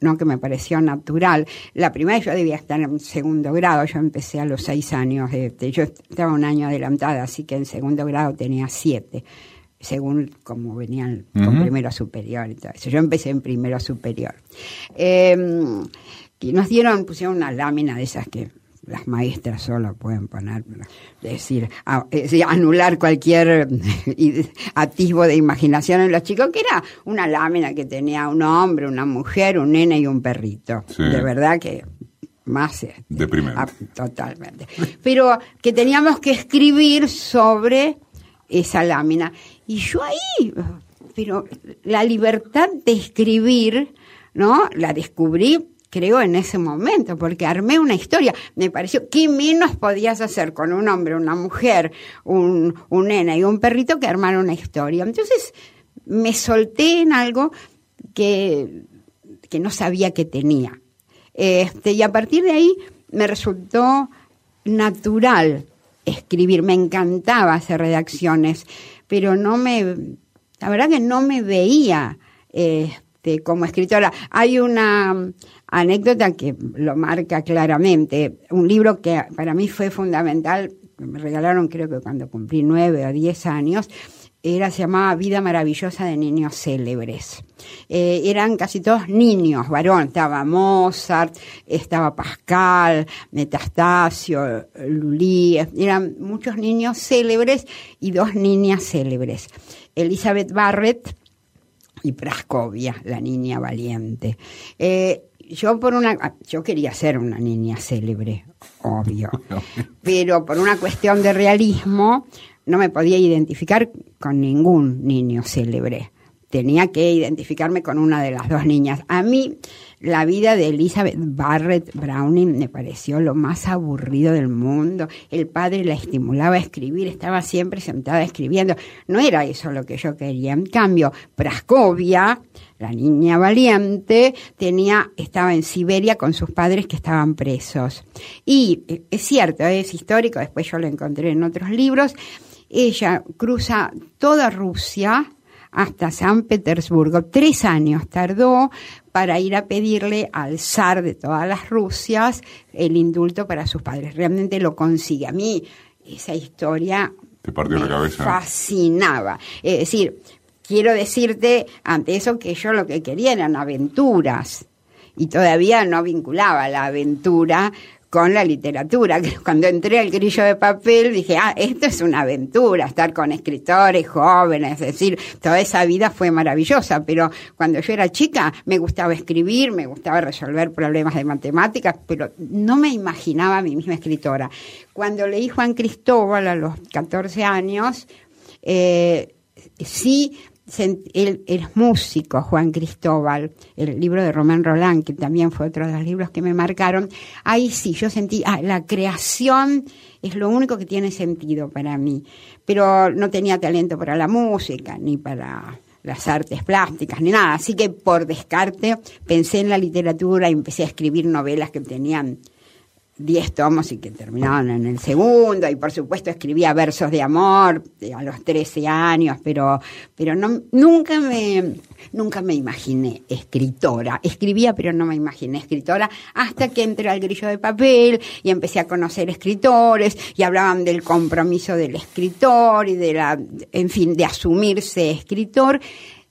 no que me pareció natural. La primera vez yo debía estar en segundo grado, yo empecé a los seis años, yo estaba un año adelantada, así que en segundo grado tenía siete según como venían con primero superior y todo eso. Yo empecé en primero superior. Em, y nos dieron, pusieron una lámina de esas que las maestras solo pueden poner, decir, anular cualquier <laughs> atisbo de imaginación en los chicos, que era una lámina que tenía un hombre, una mujer, un nene y un perrito. De verdad que más este, deprimente. Totalmente. Pero que teníamos que escribir sobre esa lámina. Y yo ahí, pero la libertad de escribir, ¿no? La descubrí, creo, en ese momento, porque armé una historia. Me pareció, ¿qué menos podías hacer con un hombre, una mujer, un, un nena y un perrito que armar una historia? Entonces, me solté en algo que, que no sabía que tenía. Este, y a partir de ahí me resultó natural escribir, me encantaba hacer redacciones, pero no me, la verdad que no me veía este, como escritora. Hay una anécdota que lo marca claramente, un libro que para mí fue fundamental, me regalaron creo que cuando cumplí nueve o diez años, era, se llamaba Vida Maravillosa de Niños Célebres. Eh, eran casi todos niños, varón, estaba Mozart, estaba Pascal, Metastasio, Lully, eran muchos niños célebres y dos niñas célebres. Elizabeth Barrett y Praskovia, la niña valiente. Eh, yo por una yo quería ser una niña célebre, obvio, <laughs> pero por una cuestión de realismo no me podía identificar con ningún niño célebre. Tenía que identificarme con una de las dos niñas. A mí la vida de Elizabeth Barrett Browning me pareció lo más aburrido del mundo. El padre la estimulaba a escribir, estaba siempre sentada escribiendo. No era eso lo que yo quería. En cambio, Praskovia, la niña valiente, tenía, estaba en Siberia con sus padres que estaban presos. Y eh, es cierto, es histórico, después yo lo encontré en otros libros, ella cruza toda Rusia hasta San Petersburgo. Tres años tardó para ir a pedirle al zar de todas las Rusias el indulto para sus padres. Realmente lo consigue. A mí esa historia me fascinaba. Es decir, quiero decirte ante eso que yo lo que quería eran aventuras y todavía no vinculaba la aventura con la literatura. <laughs> Cuando entré al grillo de papel dije, ah, esto es una aventura, estar con escritores jóvenes, es decir, toda esa vida fue maravillosa, pero cuando yo era chica me gustaba escribir, me gustaba resolver problemas de matemáticas, pero no me imaginaba a mí misma escritora. Cuando leí Juan Cristóbal a los 14 años, eh, sí él, es músico, Juan Cristóbal, el libro de Román Roland, que también fue otro de los libros que me marcaron, ahí sí, yo sentí, ah, la creación es lo único que tiene sentido para mí, pero no tenía talento para la música, ni para las artes plásticas, ni nada, así que por descarte pensé en la literatura y empecé a escribir novelas que tenían 10 tomos y que terminaban en el segundo, y por supuesto escribía versos de amor a los 13 años, pero, pero no, nunca, me, nunca me imaginé escritora. Escribía, pero no me imaginé escritora, hasta que entré al grillo de papel y empecé a conocer escritores y hablaban del compromiso del escritor y de la, en fin, de asumirse escritor,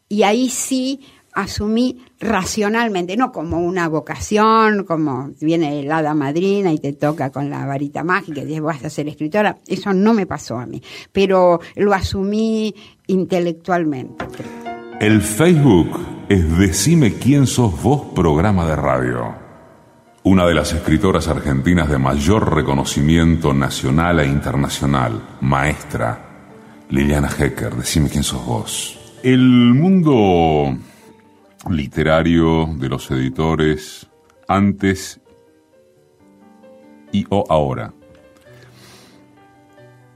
y ahí sí asumí racionalmente, no como una vocación, como viene el hada madrina y te toca con la varita mágica y dices vas a ser escritora, eso no me pasó a mí, pero lo asumí intelectualmente. El Facebook es Decime quién sos vos programa de radio. Una de las escritoras argentinas de mayor reconocimiento nacional e internacional, maestra, Liliana Hecker, Decime quién sos vos. El mundo literario de los editores antes y o ahora.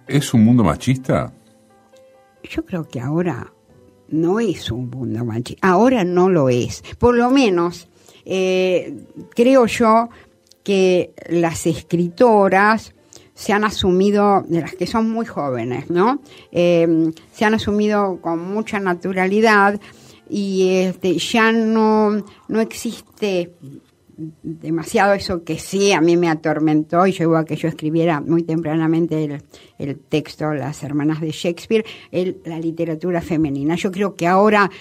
¿Es un mundo machista? Yo creo que ahora no es un mundo machista. Ahora no lo es. Por lo menos creo yo que las escritoras se han asumido, de las que son muy jóvenes, ¿no? se han asumido con mucha naturalidad y este, ya no, no existe demasiado eso que sí a mí me atormentó y llevó a que yo escribiera muy tempranamente el, texto Las hermanas de Shakespeare, el, la literatura femenina. Yo creo que ahora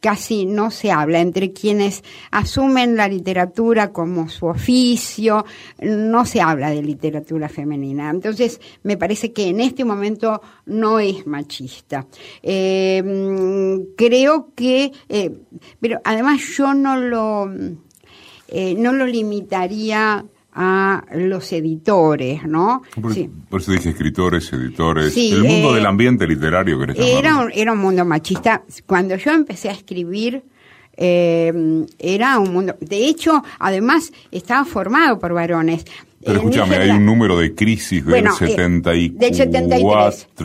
casi no se habla entre quienes asumen la literatura como su oficio, no se habla de literatura femenina. Entonces, me parece que en este momento no es machista. Eh, creo que, eh, pero además yo no lo, eh, no lo limitaría a los editores, ¿no? Por, eso dije escritores, editores, el mundo del eh, ambiente literario. Que era, un, era un mundo machista. Cuando yo empecé a escribir, eh, era un mundo... De hecho, además, estaba formado por varones. Pero escúchame, hay un número de crisis del, 74, del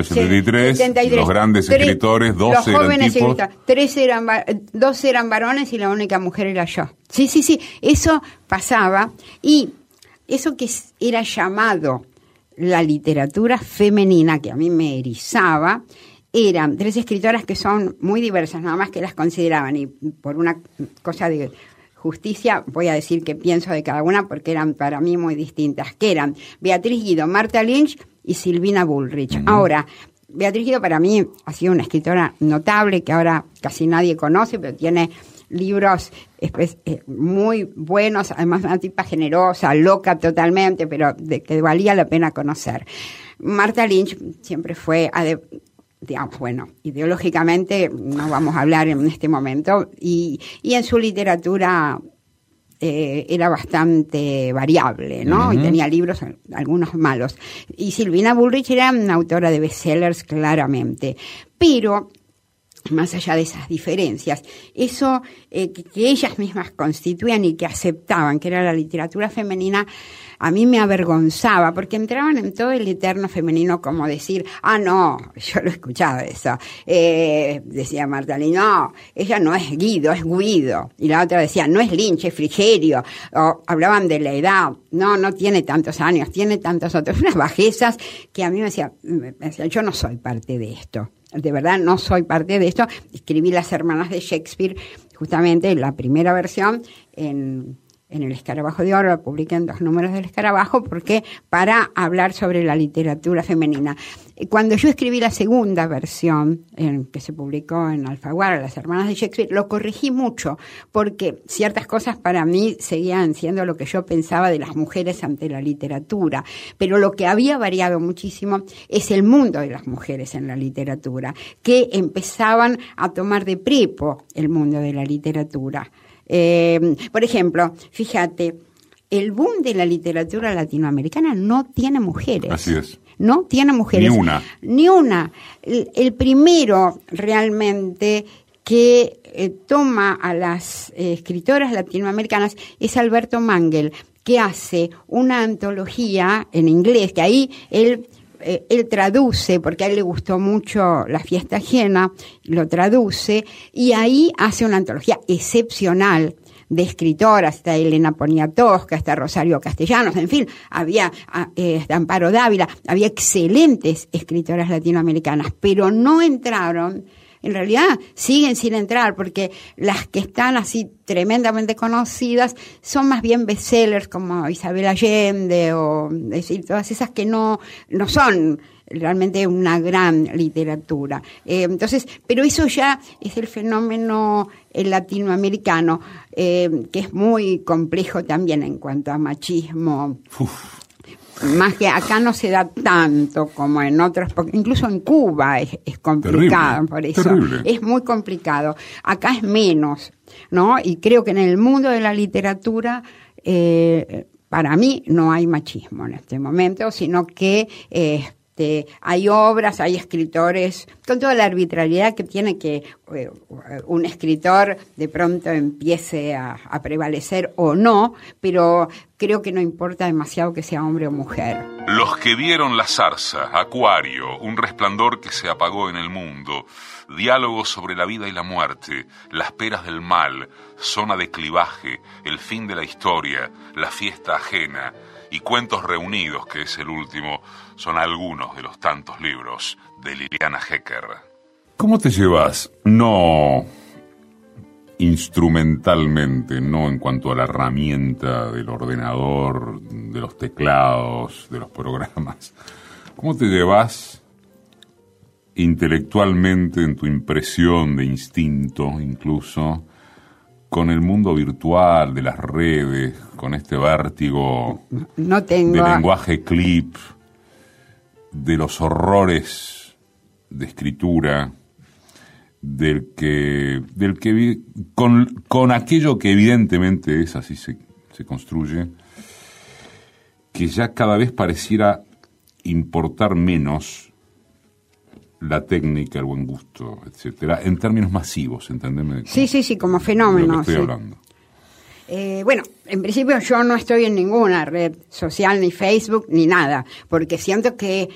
73, 73, los grandes escritores, dos eran tipos. tres eran, dos eran varones y la única mujer era yo. Sí, sí, sí, eso pasaba y eso que era llamado la literatura femenina, que a mí me erizaba, eran tres escritoras que son muy diversas, nada más que las consideraban, y por una cosa de justicia voy a decir que pienso de cada una porque eran para mí muy distintas, que eran Beatriz Guido, Marta Lynch y Silvina Bullrich. Ahora, Beatriz Guido para mí ha sido una escritora notable que ahora casi nadie conoce, pero tiene libros eh, muy buenos, además una tipa generosa, loca totalmente, pero de que valía la pena conocer. Marta Lynch siempre fue, digamos, bueno, ideológicamente no vamos a hablar en este momento, y, y en su literatura eh, era bastante variable, ¿no? Y tenía libros, algunos malos. Y Silvina Bullrich era una autora de bestsellers, claramente. Pero más allá de esas diferencias, eso eh, que, ellas mismas constituían y que aceptaban, que era la literatura femenina, a mí me avergonzaba, porque entraban en todo el eterno femenino como decir, ah, no, yo lo he escuchado eso, eh, decía Marta no, ella no es Guido, es Guido, y la otra decía, no es Lynch, es Frigerio, o hablaban de la edad, no, no tiene tantos años, tiene tantos otros, <laughs> unas bajezas que a mí me decía, me decía yo no soy parte de esto de verdad no soy parte de esto. Escribí Las Hermanas de Shakespeare, justamente la primera versión en el Escarabajo de Oro, publiqué en dos números del Escarabajo, porque para hablar sobre la literatura femenina. Cuando yo escribí la segunda versión, en, que se publicó en Alfaguara, Las Hermanas de Shakespeare, lo corregí mucho, porque ciertas cosas para mí seguían siendo lo que yo pensaba de las mujeres ante la literatura, pero lo que había variado muchísimo es el mundo de las mujeres en la literatura, que empezaban a tomar de prepo el mundo de la literatura. Eh, por ejemplo, fíjate, el boom de la literatura latinoamericana no tiene mujeres. Así es. No tiene mujeres. Ni una. Ni una. El, primero realmente que eh, toma a las eh, escritoras latinoamericanas es Alberto Mangel, que hace una antología en inglés, que ahí él eh, él traduce, porque a él le gustó mucho la fiesta ajena, lo traduce, y ahí hace una antología excepcional de escritoras, está Elena Poniatowska, está Rosario Castellanos, en fin, había ah, eh, Amparo Dávila, había excelentes escritoras latinoamericanas, pero no entraron en realidad siguen sin entrar porque las que están así tremendamente conocidas son más bien bestsellers como Isabel Allende o decir todas esas que no no son realmente una gran literatura. Eh, entonces, pero eso ya es el fenómeno latinoamericano, eh, que es muy complejo también en cuanto a machismo más que acá no se da tanto como en otros, porque incluso en Cuba es, complicado, por eso es muy complicado. Acá es menos, ¿no? Y creo que en el mundo de la literatura, eh, para mí no hay machismo en este momento, sino que eh, este, hay obras, hay escritores, con toda la arbitrariedad que tiene que eh, un escritor de pronto empiece a, a prevalecer o no, pero creo que no importa demasiado que sea hombre o mujer. Los que vieron la zarza, Acuario, un resplandor que se apagó en el mundo, diálogos sobre la vida y la muerte, las peras del mal, zona de clivaje, el fin de la historia, la fiesta ajena y cuentos reunidos, que es el último, son algunos de los tantos libros de Liliana Hecker. ¿Cómo te llevas? No instrumentalmente, no en cuanto a la herramienta del ordenador, de los teclados, de los programas. ¿Cómo te llevas intelectualmente en tu impresión de instinto incluso con el mundo virtual, de las redes, con este vértigo no tengo... lenguaje clip, de los horrores de escritura, del que, del que con, con aquello que evidentemente es así se, se construye, que ya cada vez pareciera importar menos la técnica, el buen gusto, etcétera, en términos masivos, ¿entendeme? Sí, sí, sí, como fenómeno. estoy hablando. Eh, bueno, en principio yo no estoy en ninguna red social, ni Facebook, ni nada, porque siento que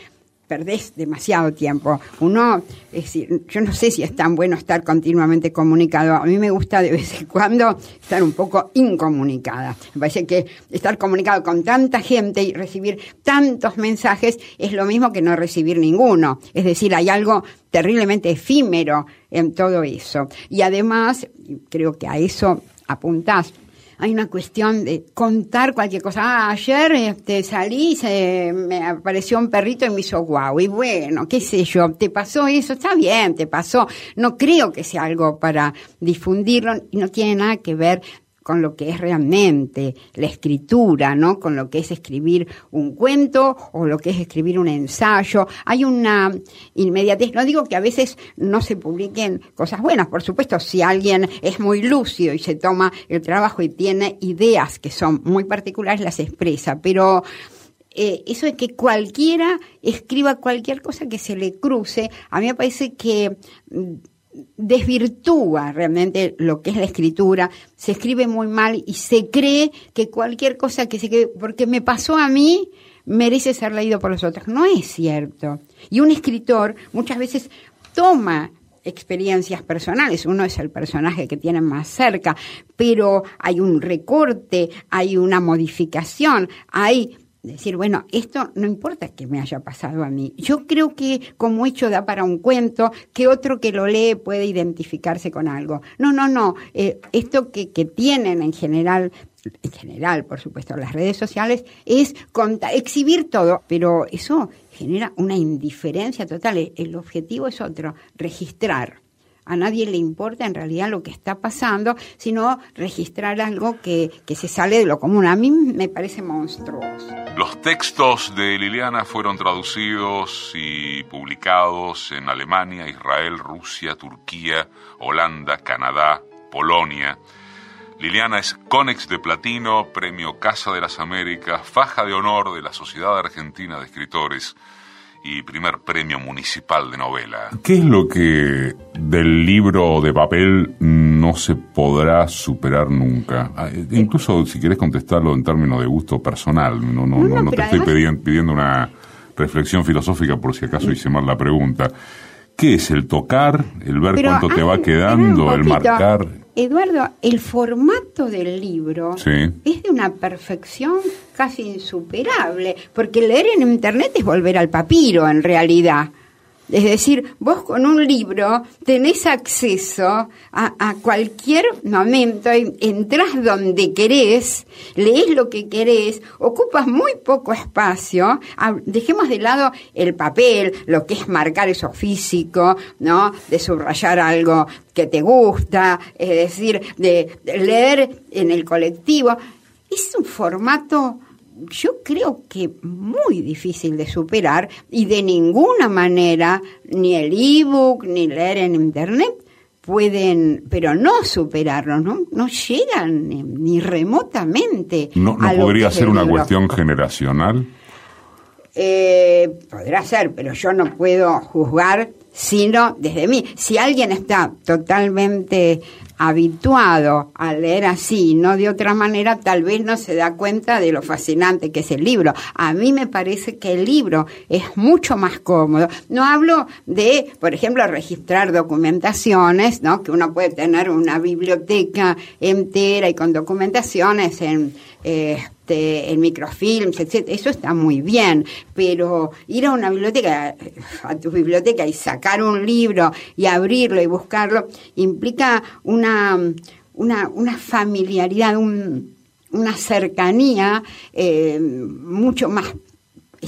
perdés demasiado tiempo. Uno, es decir, yo no sé si es tan bueno estar continuamente comunicado. A mí me gusta de vez en cuando estar un poco incomunicada. Me parece que estar comunicado con tanta gente y recibir tantos mensajes es lo mismo que no recibir ninguno. Es decir, hay algo terriblemente efímero en todo eso. Y además, creo que a eso apuntás hay una cuestión de contar cualquier cosa. Ah, ayer este, salí, se, me apareció un perrito y me hizo guau. Y bueno, qué sé yo, te pasó eso, está bien, te pasó. No creo que sea algo para difundirlo y no tiene nada que ver con lo que es realmente la escritura, ¿no? Con lo que es escribir un cuento o lo que es escribir un ensayo. Hay una inmediatez. No digo que a veces no se publiquen cosas buenas, por supuesto, si alguien es muy lúcido y se toma el trabajo y tiene ideas que son muy particulares, las expresa, pero eh, eso de que cualquiera escriba cualquier cosa que se le cruce, a mí me parece que desvirtúa realmente lo que es la escritura, se escribe muy mal y se cree que cualquier cosa que se quede, porque me pasó a mí, merece ser leído por los otros. No es cierto. Y un escritor muchas veces toma experiencias personales, uno es el personaje que tiene más cerca, pero hay un recorte, hay una modificación, hay decir, bueno, esto no importa que me haya pasado a mí. Yo creo que como hecho da para un cuento, que otro que lo lee puede identificarse con algo. No, no, no. Eh, esto que, que tienen en general en general, por supuesto, las redes sociales, es exhibir todo, pero eso genera una indiferencia total. El objetivo es otro, registrar a nadie le importa en realidad lo que está pasando, sino registrar algo que, que se sale de lo común. A mí me parece monstruoso. Los textos de Liliana fueron traducidos y publicados en Alemania, Israel, Rusia, Turquía, Holanda, Canadá, Polonia. Liliana es Conex de Platino, Premio Casa de las Américas, Faja de Honor de la Sociedad Argentina de Escritores y primer premio municipal de novela. ¿Qué es lo que del libro de papel no se podrá superar nunca? Ah, eh, incluso si quieres contestarlo en términos de gusto personal, no, no, no, no, te estoy pidiendo, una reflexión filosófica por si acaso hice mal la pregunta. ¿Qué es el tocar, el ver cuánto te va quedando, el marcar? Eduardo, el formato del libro es de una perfección casi insuperable, porque leer en Internet es volver al papiro en realidad. Es decir, vos con un libro tenés acceso a, cualquier momento, entras donde querés, lees lo que querés, ocupas muy poco espacio. Dejemos de lado el papel, lo que es marcar eso físico, ¿no? De subrayar algo que te gusta, es decir, de leer en el colectivo. Es un formato yo creo que muy difícil de superar y de ninguna manera ni el ebook ni leer en internet pueden, pero no superarlo, no, no llegan ni, remotamente. ¿No, podría ser una cuestión generacional? eh, podrá ser, pero yo no puedo juzgar sino desde mí. Si alguien está totalmente habituado a leer así, no de otra manera, tal vez no se da cuenta de lo fascinante que es el libro. A mí me parece que el libro es mucho más cómodo. No hablo de, por ejemplo, registrar documentaciones, ¿no? Que uno puede tener una biblioteca entera y con documentaciones en este, en microfilms, etc. Eso está muy bien, pero ir a una biblioteca, a tu biblioteca y sacar un libro y abrirlo y buscarlo, implica una, una, una familiaridad, una cercanía eh, mucho más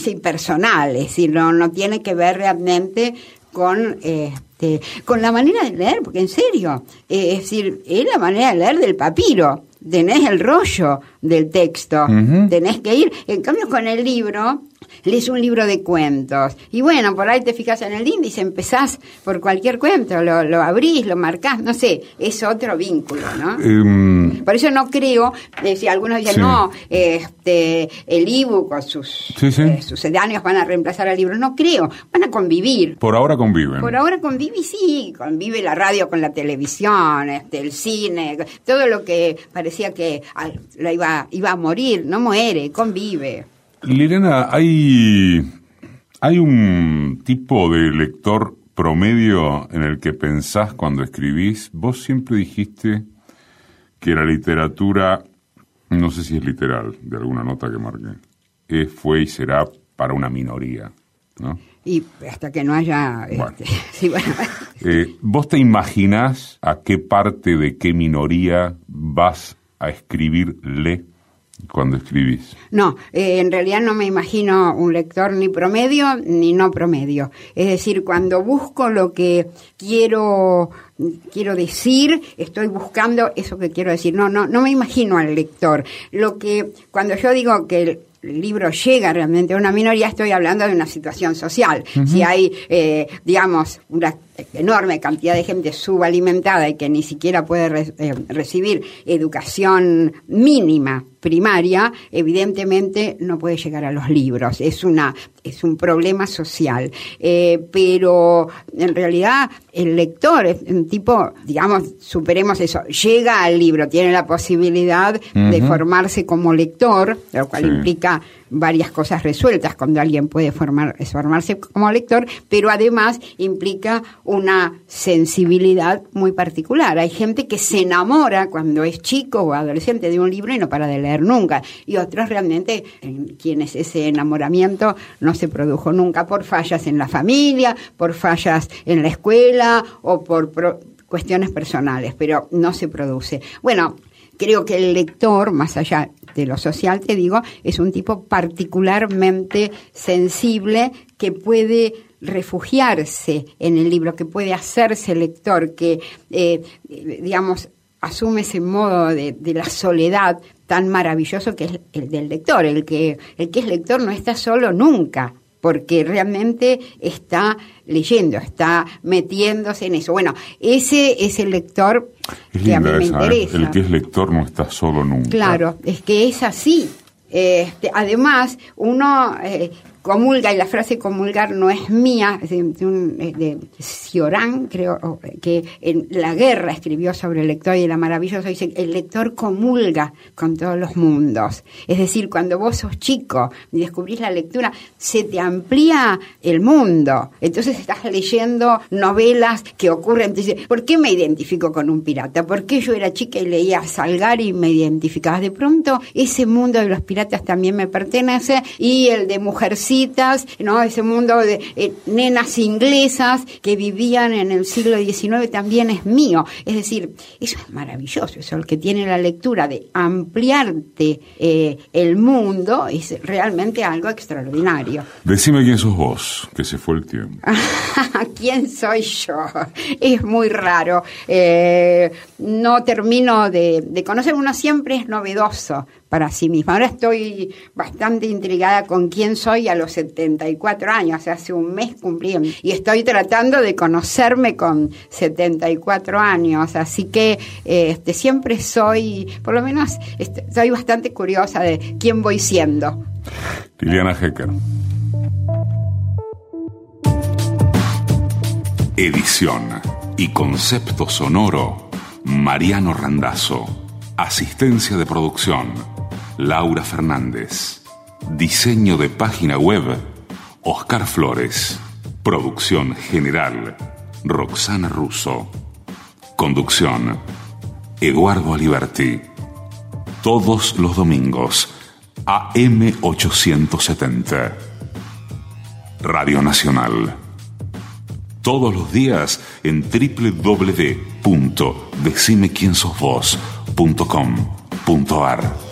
impersonal, es decir, no, no tiene que ver realmente con este, con la manera de leer, porque en serio, eh, es decir, es la manera de leer del papiro tenés el rollo del texto, tenés que ir. En cambio, con el libro, lees un libro de cuentos. Y bueno, por ahí te fijas en el índice, empezás por cualquier cuento, lo, lo abrís, lo marcás, no sé, es otro vínculo, ¿no? Em, por eso no creo, eh, si algunos dicen, no, este, el ebook o sus eh, sucedáneos van a reemplazar al libro, no creo, van a convivir. Por ahora conviven. Por ahora convive, sí, convive la radio con la televisión, este, el cine, todo lo que parecía que la iba, iba a morir, no muere, convive. Liliana, hay, hay un tipo de lector promedio en el que pensás cuando escribís. Vos siempre dijiste que la literatura, no sé si es literal, de alguna nota que marqué, fue y será para una minoría, ¿no? Y hasta que no haya... Este, <laughs> <laughs> eh, ¿Vos te imaginás a qué parte de qué minoría vas a escribirle cuando escribís? No, eh, en realidad no me imagino un lector ni promedio ni no promedio. Es decir, cuando busco lo que quiero quiero decir, estoy buscando eso que quiero decir. No, no, no me imagino al lector. Lo que cuando yo digo que el libro llega realmente a una minoría, estoy hablando de una situación social. Si hay, eh, digamos, una enorme cantidad de gente subalimentada y que ni siquiera puede eh, recibir educación mínima primaria, evidentemente no puede llegar a los libros. Es una es un problema social. Eh, pero en realidad el lector es un tipo, digamos, superemos eso, llega al libro, tiene la posibilidad de formarse como lector, lo cual implica varias cosas resueltas cuando alguien puede formar, formarse como lector, pero además implica una sensibilidad muy particular. Hay gente que se enamora cuando es chico o adolescente de un libro y no para de leer nunca. Y otros realmente, en quienes ese enamoramiento no se produjo nunca por fallas en la familia, por fallas en la escuela o por cuestiones personales, pero no se produce. Bueno, creo que el lector, más allá de lo social, te digo, es un tipo particularmente sensible que puede refugiarse en el libro, que puede hacerse lector, que, eh, digamos, asume ese modo de, la soledad tan maravilloso que es el del lector. El que, el que es lector no está solo nunca, porque realmente está leyendo, está metiéndose en eso. Bueno, ese es el lector que a mí me ¿eh? interesa. El que es lector no está solo nunca. Claro, es que es así. Este, además, uno eh, comulga, y la frase comulgar no es mía, de, de, Ciorán, creo, que en La Guerra escribió sobre el lector y la maravillosa, dice, el lector comulga con todos los mundos. Es decir, cuando vos sos chico y descubrís la lectura, se te amplía el mundo. Entonces estás leyendo novelas que ocurren, dices, ¿por qué me identifico con un pirata? ¿Por qué yo era chica y leía Salgar y me identificaba? De pronto, ese mundo de los piratas también me pertenece y el de ¿no? Ese mundo de eh, nenas inglesas que vivían en el siglo XIX también es mío. Es decir, eso es maravilloso, eso el que tiene la lectura de ampliarte eh, el mundo es realmente algo extraordinario. Decime quién sos vos, que se fue el tiempo. <laughs> ¿Quién soy yo? Es muy raro. Eh, no termino de, de conocer, uno siempre es novedoso para sí misma. Ahora estoy bastante intrigada con quién soy a los 74 años, hace un mes cumplí y estoy tratando de conocerme con 74 años, así que eh, este, siempre soy, por lo menos estoy bastante curiosa de quién voy siendo. Liliana Hecker. Edición y concepto sonoro, Mariano Randazo. Asistencia de producción. Laura Fernández. Diseño de página web, Oscar Flores. Producción general, Roxana Russo. Conducción, Eduardo Aliberti. Todos los domingos, AM870. Radio Nacional. Todos los días en www.decimequiensosvos.com.ar.